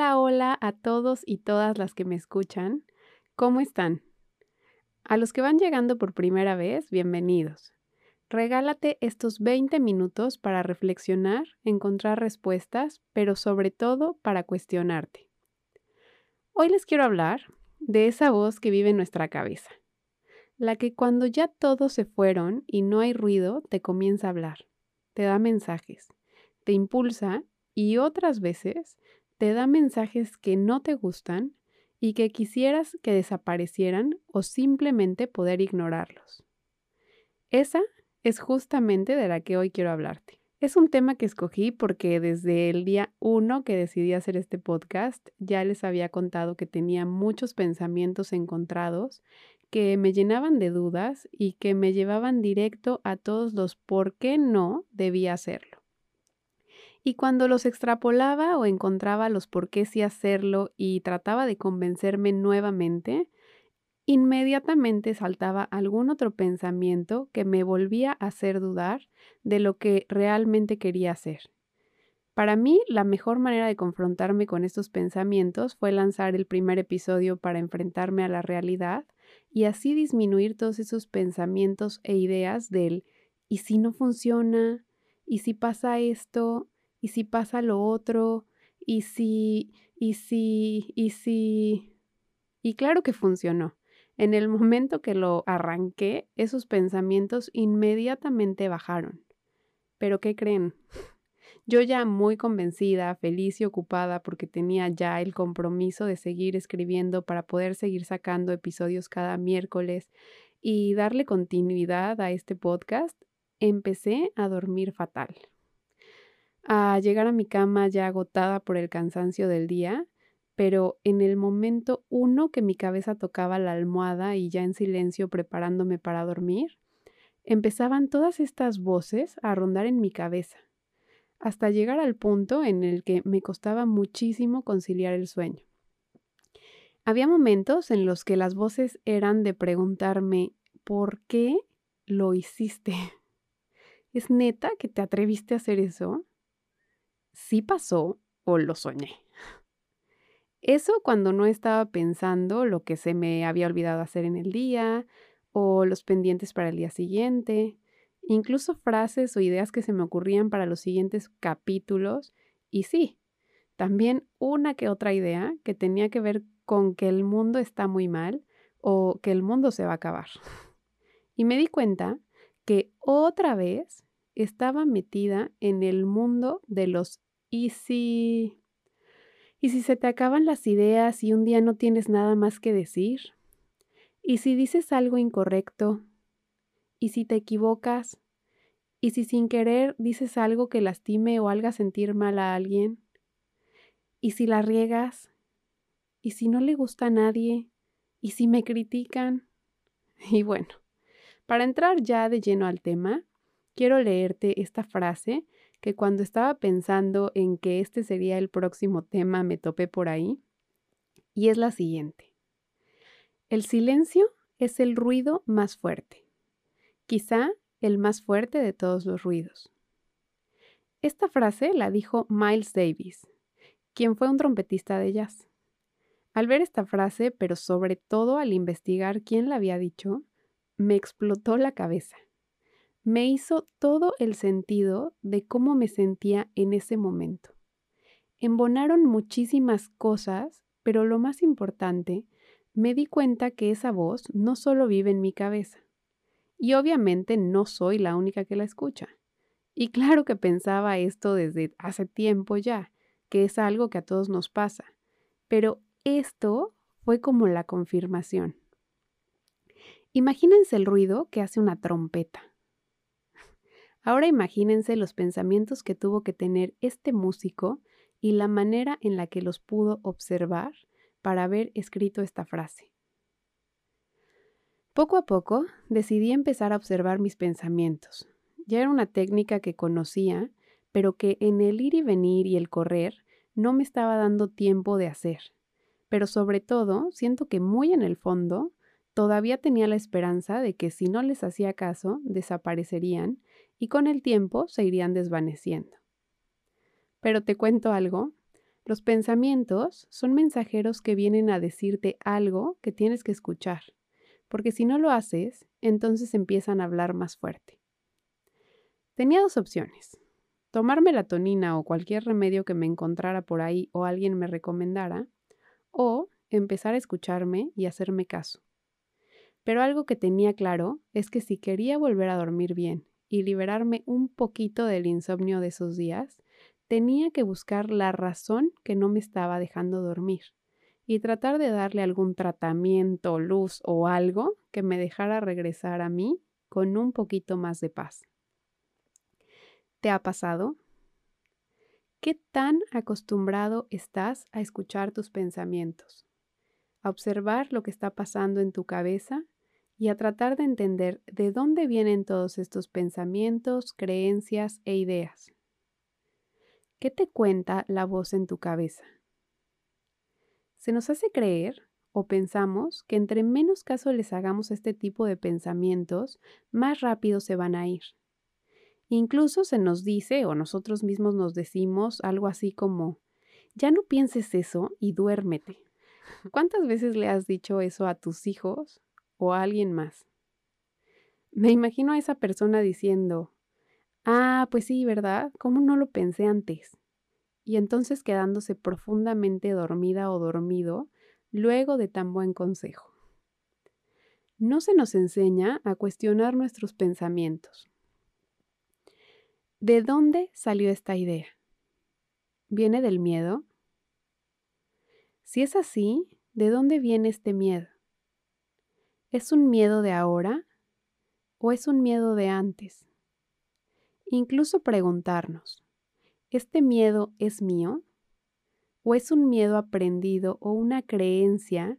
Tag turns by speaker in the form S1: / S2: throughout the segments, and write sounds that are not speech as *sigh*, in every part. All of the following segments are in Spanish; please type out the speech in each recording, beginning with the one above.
S1: Hola, hola a todos y todas las que me escuchan. ¿Cómo están? A los que van llegando por primera vez, bienvenidos. Regálate estos 20 minutos para reflexionar, encontrar respuestas, pero sobre todo para cuestionarte. Hoy les quiero hablar de esa voz que vive en nuestra cabeza, la que cuando ya todos se fueron y no hay ruido, te comienza a hablar, te da mensajes, te impulsa y otras veces te da mensajes que no te gustan y que quisieras que desaparecieran o simplemente poder ignorarlos. Esa es justamente de la que hoy quiero hablarte. Es un tema que escogí porque desde el día uno que decidí hacer este podcast ya les había contado que tenía muchos pensamientos encontrados que me llenaban de dudas y que me llevaban directo a todos los por qué no debía hacerlo. Y cuando los extrapolaba o encontraba los por qué sí hacerlo y trataba de convencerme nuevamente, inmediatamente saltaba algún otro pensamiento que me volvía a hacer dudar de lo que realmente quería hacer. Para mí, la mejor manera de confrontarme con estos pensamientos fue lanzar el primer episodio para enfrentarme a la realidad y así disminuir todos esos pensamientos e ideas del ¿y si no funciona? ¿Y si pasa esto? Y si pasa lo otro, y si, y si, y si... Y claro que funcionó. En el momento que lo arranqué, esos pensamientos inmediatamente bajaron. Pero ¿qué creen? Yo ya muy convencida, feliz y ocupada porque tenía ya el compromiso de seguir escribiendo para poder seguir sacando episodios cada miércoles y darle continuidad a este podcast, empecé a dormir fatal a llegar a mi cama ya agotada por el cansancio del día, pero en el momento uno que mi cabeza tocaba la almohada y ya en silencio preparándome para dormir, empezaban todas estas voces a rondar en mi cabeza, hasta llegar al punto en el que me costaba muchísimo conciliar el sueño. Había momentos en los que las voces eran de preguntarme, ¿por qué lo hiciste? *laughs* ¿Es neta que te atreviste a hacer eso? Si pasó o lo soñé. Eso cuando no estaba pensando lo que se me había olvidado hacer en el día o los pendientes para el día siguiente, incluso frases o ideas que se me ocurrían para los siguientes capítulos y sí, también una que otra idea que tenía que ver con que el mundo está muy mal o que el mundo se va a acabar. Y me di cuenta que otra vez estaba metida en el mundo de los y si... ¿Y si se te acaban las ideas y un día no tienes nada más que decir? ¿Y si dices algo incorrecto? ¿Y si te equivocas? ¿Y si sin querer dices algo que lastime o haga sentir mal a alguien? ¿Y si la riegas? ¿Y si no le gusta a nadie? ¿Y si me critican? *laughs* Y bueno, para entrar ya de lleno al tema, quiero leerte esta frase que cuando estaba pensando en que este sería el próximo tema me topé por ahí, y es la siguiente. El silencio es el ruido más fuerte, quizá el más fuerte de todos los ruidos. Esta frase la dijo Miles Davis, quien fue un trompetista de jazz. Al ver esta frase, pero sobre todo al investigar quién la había dicho, me explotó la cabeza me hizo todo el sentido de cómo me sentía en ese momento. Embonaron muchísimas cosas, pero lo más importante, me di cuenta que esa voz no solo vive en mi cabeza. Y obviamente no soy la única que la escucha. Y claro que pensaba esto desde hace tiempo ya, que es algo que a todos nos pasa. Pero esto fue como la confirmación. Imagínense el ruido que hace una trompeta Ahora imagínense los pensamientos que tuvo que tener este músico y la manera en la que los pudo observar para haber escrito esta frase. Poco a poco decidí empezar a observar mis pensamientos. Ya era una técnica que conocía, pero que en el ir y venir y el correr no me estaba dando tiempo de hacer. Pero sobre todo, siento que muy en el fondo, todavía tenía la esperanza de que si no les hacía caso, desaparecerían y con el tiempo se irían desvaneciendo. Pero te cuento algo, los pensamientos son mensajeros que vienen a decirte algo que tienes que escuchar, porque si no lo haces, entonces empiezan a hablar más fuerte. Tenía dos opciones. Tomar melatonina o cualquier remedio que me encontrara por ahí o alguien me recomendara, o empezar a escucharme y hacerme caso. Pero algo que tenía claro es que si quería volver a dormir bien y liberarme un poquito del insomnio de esos días, tenía que buscar la razón que no me estaba dejando dormir y tratar de darle algún tratamiento, luz o algo que me dejara regresar a mí con un poquito más de paz. ¿Te ha pasado? ¿Qué tan acostumbrado estás a escuchar tus pensamientos? A observar lo que está pasando en tu cabeza y a tratar de entender de dónde vienen todos estos pensamientos, creencias e ideas. ¿Qué te cuenta la voz en tu cabeza? Se nos hace creer o pensamos que entre menos caso les hagamos este tipo de pensamientos, más rápido se van a ir. Incluso se nos dice o nosotros mismos nos decimos algo así como, ya no pienses eso y duérmete. *laughs* ¿Cuántas veces le has dicho eso a tus hijos o a alguien más? Me imagino a esa persona diciendo, Ah, pues sí, ¿verdad? ¿Cómo no lo pensé antes? Y entonces quedándose profundamente dormida o dormido luego de tan buen consejo. No se nos enseña a cuestionar nuestros pensamientos. ¿De dónde salió esta idea? ¿Viene del miedo? Si es así, ¿de dónde viene este miedo? ¿Es un miedo de ahora o es un miedo de antes? Incluso preguntarnos, ¿este miedo es mío? ¿O es un miedo aprendido o una creencia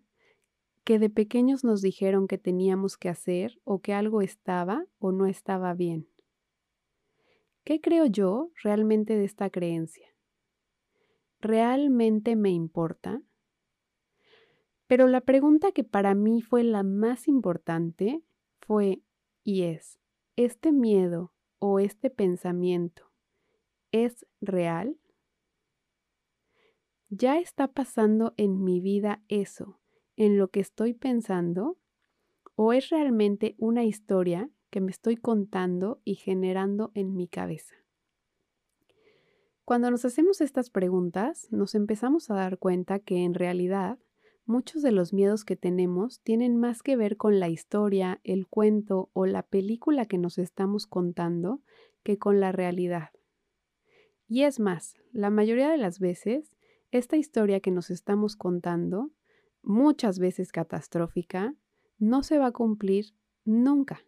S1: que de pequeños nos dijeron que teníamos que hacer o que algo estaba o no estaba bien? ¿Qué creo yo realmente de esta creencia? ¿Realmente me importa? Pero la pregunta que para mí fue la más importante fue y es, ¿este miedo o este pensamiento es real? ¿Ya está pasando en mi vida eso, en lo que estoy pensando? ¿O es realmente una historia que me estoy contando y generando en mi cabeza? Cuando nos hacemos estas preguntas, nos empezamos a dar cuenta que en realidad muchos de los miedos que tenemos tienen más que ver con la historia, el cuento o la película que nos estamos contando que con la realidad. Y es más, la mayoría de las veces, esta historia que nos estamos contando, muchas veces catastrófica, no se va a cumplir nunca.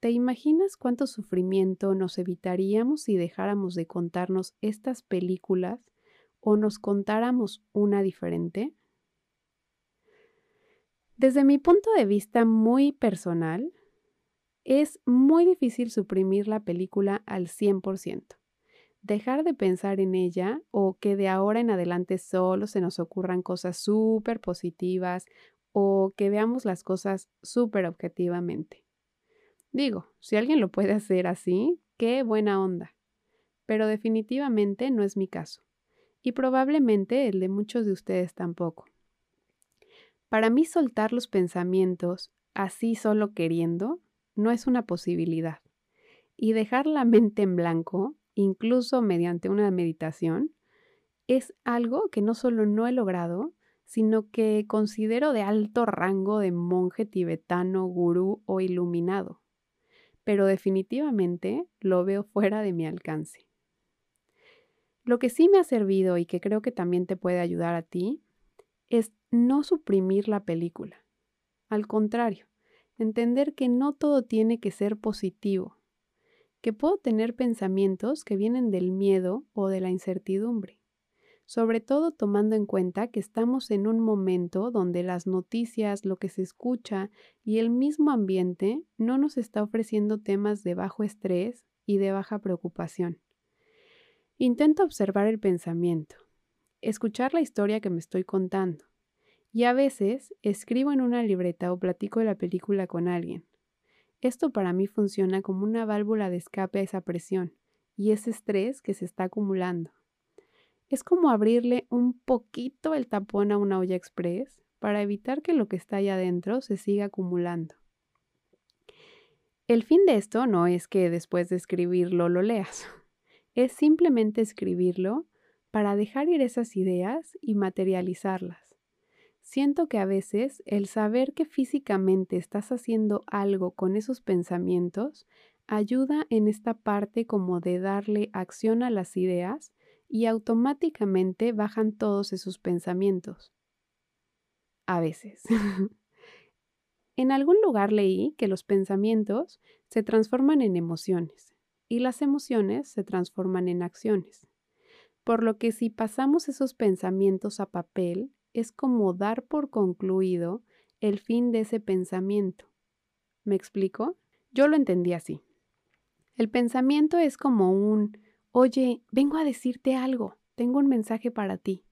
S1: ¿Te imaginas cuánto sufrimiento nos evitaríamos si dejáramos de contarnos estas películas o nos contáramos una diferente? Desde mi punto de vista muy personal, es muy difícil suprimir la película al 100%. Dejar de pensar en ella o que de ahora en adelante solo se nos ocurran cosas súper positivas o que veamos las cosas súper objetivamente. Digo, si alguien lo puede hacer así, qué buena onda. Pero definitivamente no es mi caso y probablemente el de muchos de ustedes tampoco. Para mí soltar los pensamientos así solo queriendo no es una posibilidad. Y dejar la mente en blanco, incluso mediante una meditación, es algo que no solo no he logrado, sino que considero de alto rango de monje tibetano, gurú o iluminado. Pero definitivamente lo veo fuera de mi alcance. Lo que sí me ha servido y que creo que también te puede ayudar a ti es no suprimir la película. Al contrario, entender que no todo tiene que ser positivo. que puedo tener pensamientos que vienen del miedo o de la incertidumbre, sobre todo tomando en cuenta que estamos en un momento donde las noticias, lo que se escucha y el mismo ambiente no nos está ofreciendo temas de bajo estrés y de baja preocupación. Intento observar el pensamiento, escuchar la historia que me estoy contando y a veces escribo en una libreta o platico de la película con alguien. Esto para mí funciona como una válvula de escape a esa presión y ese estrés que se está acumulando. Es como abrirle un poquito el tapón a una olla express para evitar que lo que está ahí adentro se siga acumulando. El fin de esto no es que después de escribirlo lo leas, es simplemente escribirlo para dejar ir esas ideas y materializarlas. Siento que a veces el saber que físicamente estás haciendo algo con esos pensamientos ayuda en esta parte como de darle acción a las ideas y automáticamente bajan todos esos pensamientos. A veces. *laughs* en algún lugar leí que los pensamientos se transforman en emociones y las emociones se transforman en acciones. Por lo que si pasamos esos pensamientos a papel, es como dar por concluido el fin de ese pensamiento. ¿Me explico? Yo lo entendí así. El pensamiento es como un, oye, vengo a decirte algo, tengo un mensaje para ti,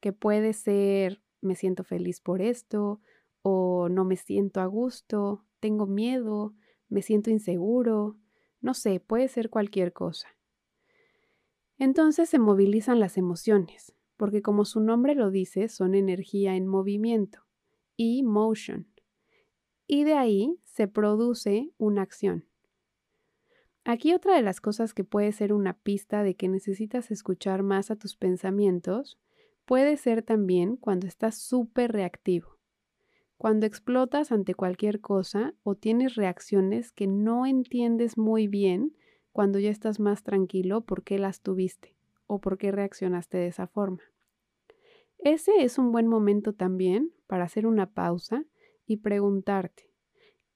S1: que puede ser, me siento feliz por esto, o no me siento a gusto, tengo miedo, me siento inseguro, no sé, puede ser cualquier cosa. Entonces se movilizan las emociones, porque como su nombre lo dice, son energía en movimiento, y motion. Y de ahí se produce una acción. Aquí otra de las cosas que puede ser una pista de que necesitas escuchar más a tus pensamientos puede ser también cuando estás súper reactivo, cuando explotas ante cualquier cosa o tienes reacciones que no entiendes muy bien cuando ya estás más tranquilo por qué las tuviste o por qué reaccionaste de esa forma. Ese es un buen momento también para hacer una pausa y preguntarte,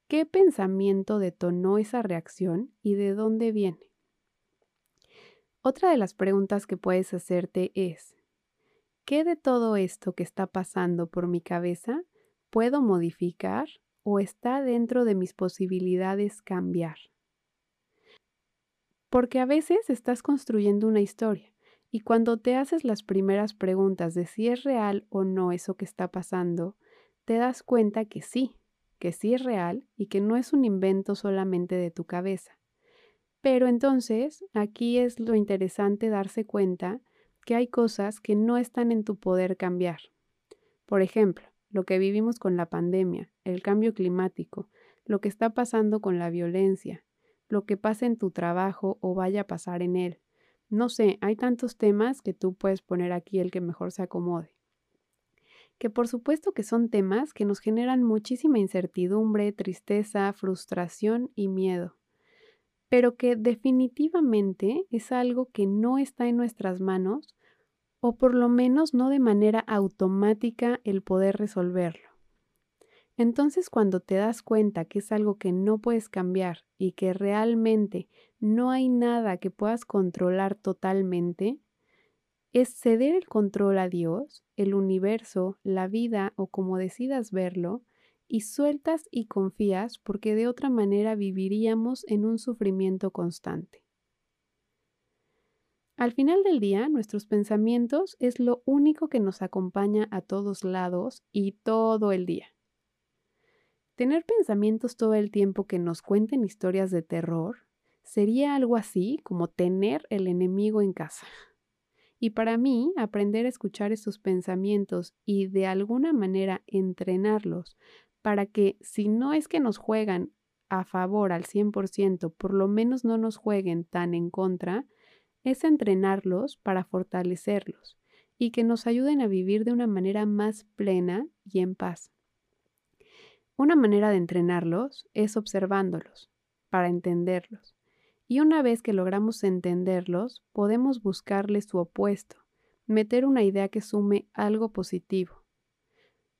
S1: ¿qué pensamiento detonó esa reacción y de dónde viene? Otra de las preguntas que puedes hacerte es, ¿qué de todo esto que está pasando por mi cabeza puedo modificar o está dentro de mis posibilidades cambiar? Porque a veces estás construyendo una historia y cuando te haces las primeras preguntas de si es real o no eso que está pasando, te das cuenta que sí, que sí es real y que no es un invento solamente de tu cabeza. Pero entonces, aquí es lo interesante darse cuenta que hay cosas que no están en tu poder cambiar. Por ejemplo, lo que vivimos con la pandemia, el cambio climático, lo que está pasando con la violencia, lo que pasa en tu trabajo o vaya a pasar en él no sé, hay tantos temas que tú puedes poner aquí el que mejor se acomode. Que por supuesto que son temas que nos generan muchísima incertidumbre, tristeza, frustración y miedo, pero que definitivamente es algo que no está en nuestras manos o por lo menos no de manera automática el poder resolverlo. Entonces cuando te das cuenta que es algo que no puedes cambiar y que realmente no hay nada que puedas controlar totalmente, es ceder el control a Dios, el universo, la vida o como decidas verlo, y sueltas y confías porque de otra manera viviríamos en un sufrimiento constante. Al final del día, nuestros pensamientos es lo único que nos acompaña a todos lados y todo el día. Tener pensamientos todo el tiempo que nos cuenten historias de terror sería algo así como tener el enemigo en casa. Y para mí, aprender a escuchar esos pensamientos y de alguna manera entrenarlos para que si no es que nos juegan a favor al 100%, por lo menos no nos jueguen tan en contra, es entrenarlos para fortalecerlos y que nos ayuden a vivir de una manera más plena y en paz. Una manera de entrenarlos es observándolos, para entenderlos. Y una vez que logramos entenderlos, podemos buscarles su opuesto, meter una idea que sume algo positivo.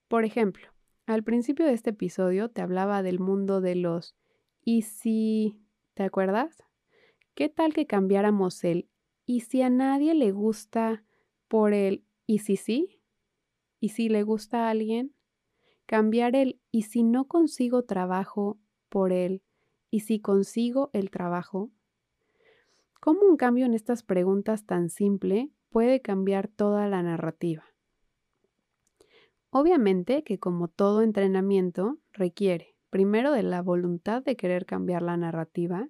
S1: Por ejemplo, al principio de este episodio te hablaba del mundo de los ¿y si? ¿Te acuerdas? ¿Qué tal que cambiáramos el y si a nadie le gusta por el y si sí? ¿Y si le gusta a alguien? Cambiar el y si no consigo trabajo por el y si consigo el trabajo. ¿Cómo un cambio en estas preguntas tan simple puede cambiar toda la narrativa? Obviamente que como todo entrenamiento requiere primero de la voluntad de querer cambiar la narrativa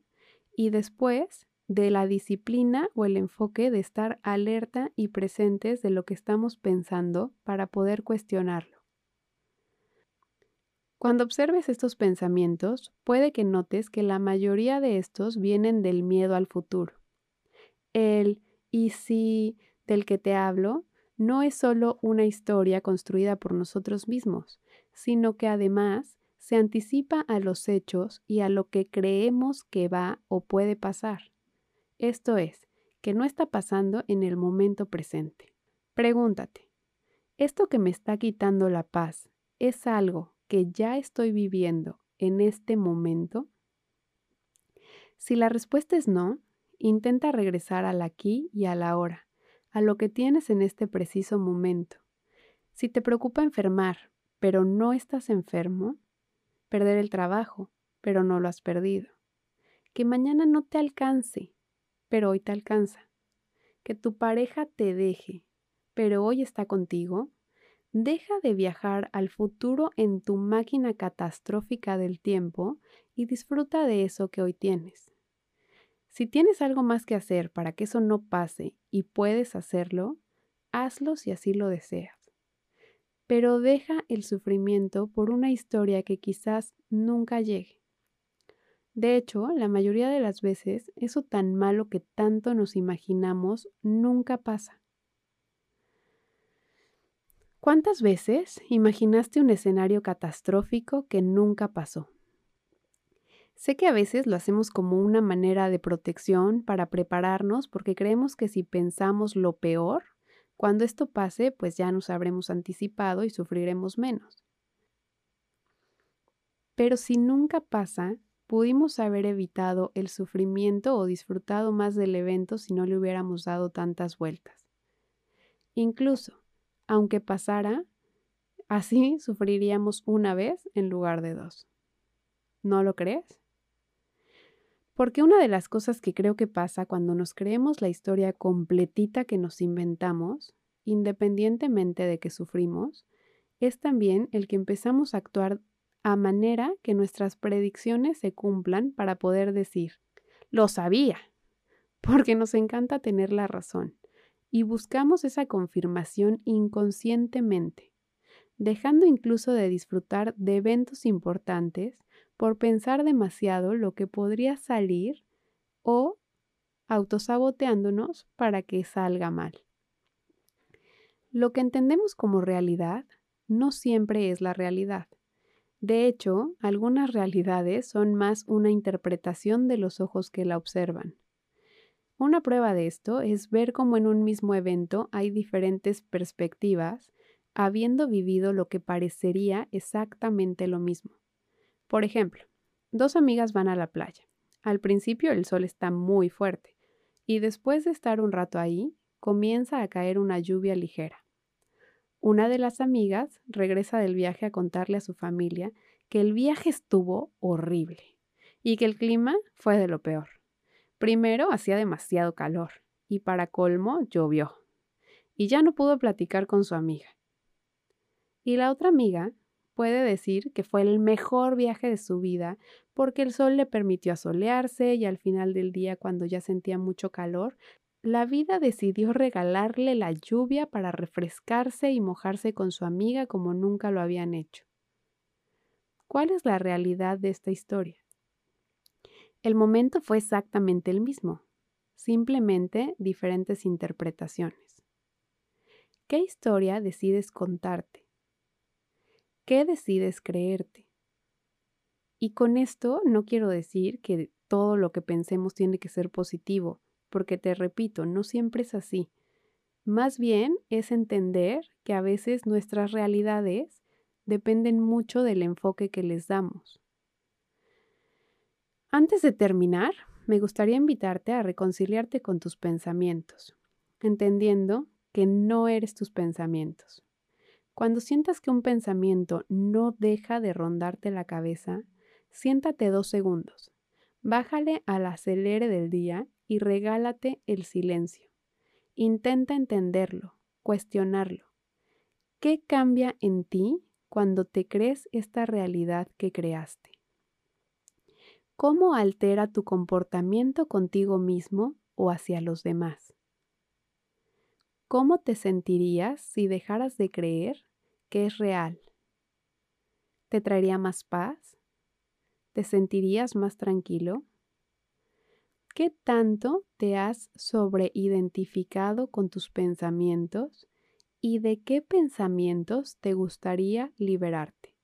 S1: y después de la disciplina o el enfoque de estar alerta y presentes de lo que estamos pensando para poder cuestionarlo. Cuando observes estos pensamientos, puede que notes que la mayoría de estos vienen del miedo al futuro. El y si del que te hablo no es solo una historia construida por nosotros mismos, sino que además se anticipa a los hechos y a lo que creemos que va o puede pasar. Esto es, que no está pasando en el momento presente. Pregúntate, ¿esto que me está quitando la paz es algo que ya estoy viviendo en este momento? Si la respuesta es no, intenta regresar al aquí y a la a lo que tienes en este preciso momento. Si te preocupa enfermar, pero no estás enfermo, perder el trabajo, pero no lo has perdido. Que mañana no te alcance, pero hoy te alcanza. Que tu pareja te deje, pero hoy está contigo. Deja de viajar al futuro en tu máquina catastrófica del tiempo y disfruta de eso que hoy tienes. Si tienes algo más que hacer para que eso no pase y puedes hacerlo, hazlo si así lo deseas. Pero deja el sufrimiento por una historia que quizás nunca llegue. De hecho, la mayoría de las veces, eso tan malo que tanto nos imaginamos nunca pasa. ¿Cuántas veces imaginaste un escenario catastrófico que nunca pasó? Sé que a veces lo hacemos como una manera de protección para prepararnos porque creemos que si pensamos lo peor, cuando esto pase, pues ya nos habremos anticipado y sufriremos menos. Pero si nunca pasa, pudimos haber evitado el sufrimiento o disfrutado más del evento si no le hubiéramos dado tantas vueltas. Incluso, aunque pasara, así *laughs* sufriríamos una vez en lugar de dos. ¿No lo crees? Porque una de las cosas que creo que pasa cuando nos creemos la historia completita que nos inventamos, independientemente de que sufrimos, es también el que empezamos a actuar a manera que nuestras predicciones se cumplan para poder decir, lo sabía, porque nos encanta tener la razón y buscamos esa confirmación inconscientemente, dejando incluso de disfrutar de eventos importantes por pensar demasiado lo que podría salir o autosaboteándonos para que salga mal. Lo que entendemos como realidad no siempre es la realidad. De hecho, algunas realidades son más una interpretación de los ojos que la observan. Una prueba de esto es ver cómo en un mismo evento hay diferentes perspectivas, habiendo vivido lo que parecería exactamente lo mismo. Por ejemplo, dos amigas van a la playa. Al principio el sol está muy fuerte y después de estar un rato ahí, comienza a caer una lluvia ligera. Una de las amigas regresa del viaje a contarle a su familia que el viaje estuvo horrible y que el clima fue de lo peor. Primero hacía demasiado calor y para colmo llovió y ya no pudo platicar con su amiga. Y la otra amiga puede decir que fue el mejor viaje de su vida porque el sol le permitió asolearse y al final del día, cuando ya sentía mucho calor, la vida decidió regalarle la lluvia para refrescarse y mojarse con su amiga como nunca lo habían hecho. ¿Cuál es la realidad de esta historia? El momento fue exactamente el mismo, simplemente diferentes interpretaciones. ¿Qué historia decides contarte? ¿Qué decides creerte? Y con esto no quiero decir que todo lo que pensemos tiene que ser positivo, porque te repito, no siempre es así. Más bien es entender que a veces nuestras realidades dependen mucho del enfoque que les damos. Antes de terminar, me gustaría invitarte a reconciliarte con tus pensamientos, entendiendo que no eres tus pensamientos. Cuando sientas que un pensamiento no deja de rondarte la cabeza, siéntate dos segundos, bájale al acelere del día y regálate el silencio. Intenta entenderlo, cuestionarlo. ¿Qué cambia en ti cuando te crees esta realidad que creaste? ¿Cómo altera tu comportamiento contigo mismo o hacia los demás? ¿Cómo te sentirías si dejaras de creer que es real? ¿Te traería más paz? ¿Te sentirías más tranquilo? ¿Qué tanto te has sobreidentificado con tus pensamientos y de qué pensamientos te gustaría liberarte?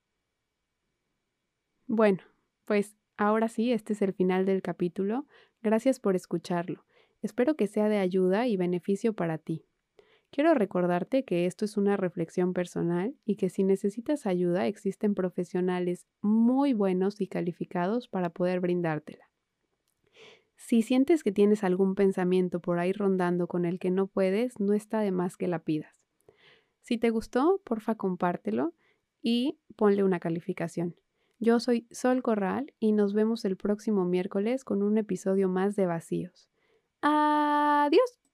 S1: Bueno, pues ahora sí, este es el final del capítulo. Gracias por escucharlo. Espero que sea de ayuda y beneficio para ti. Quiero recordarte que esto es una reflexión personal y que si necesitas ayuda existen profesionales muy buenos y calificados para poder brindártela. Si sientes que tienes algún pensamiento por ahí rondando con el que no puedes, no está de más que la pidas. Si te gustó, porfa compártelo y ponle una calificación. Yo soy Sol Corral y nos vemos el próximo miércoles con un episodio más de Vacíos. Adiós.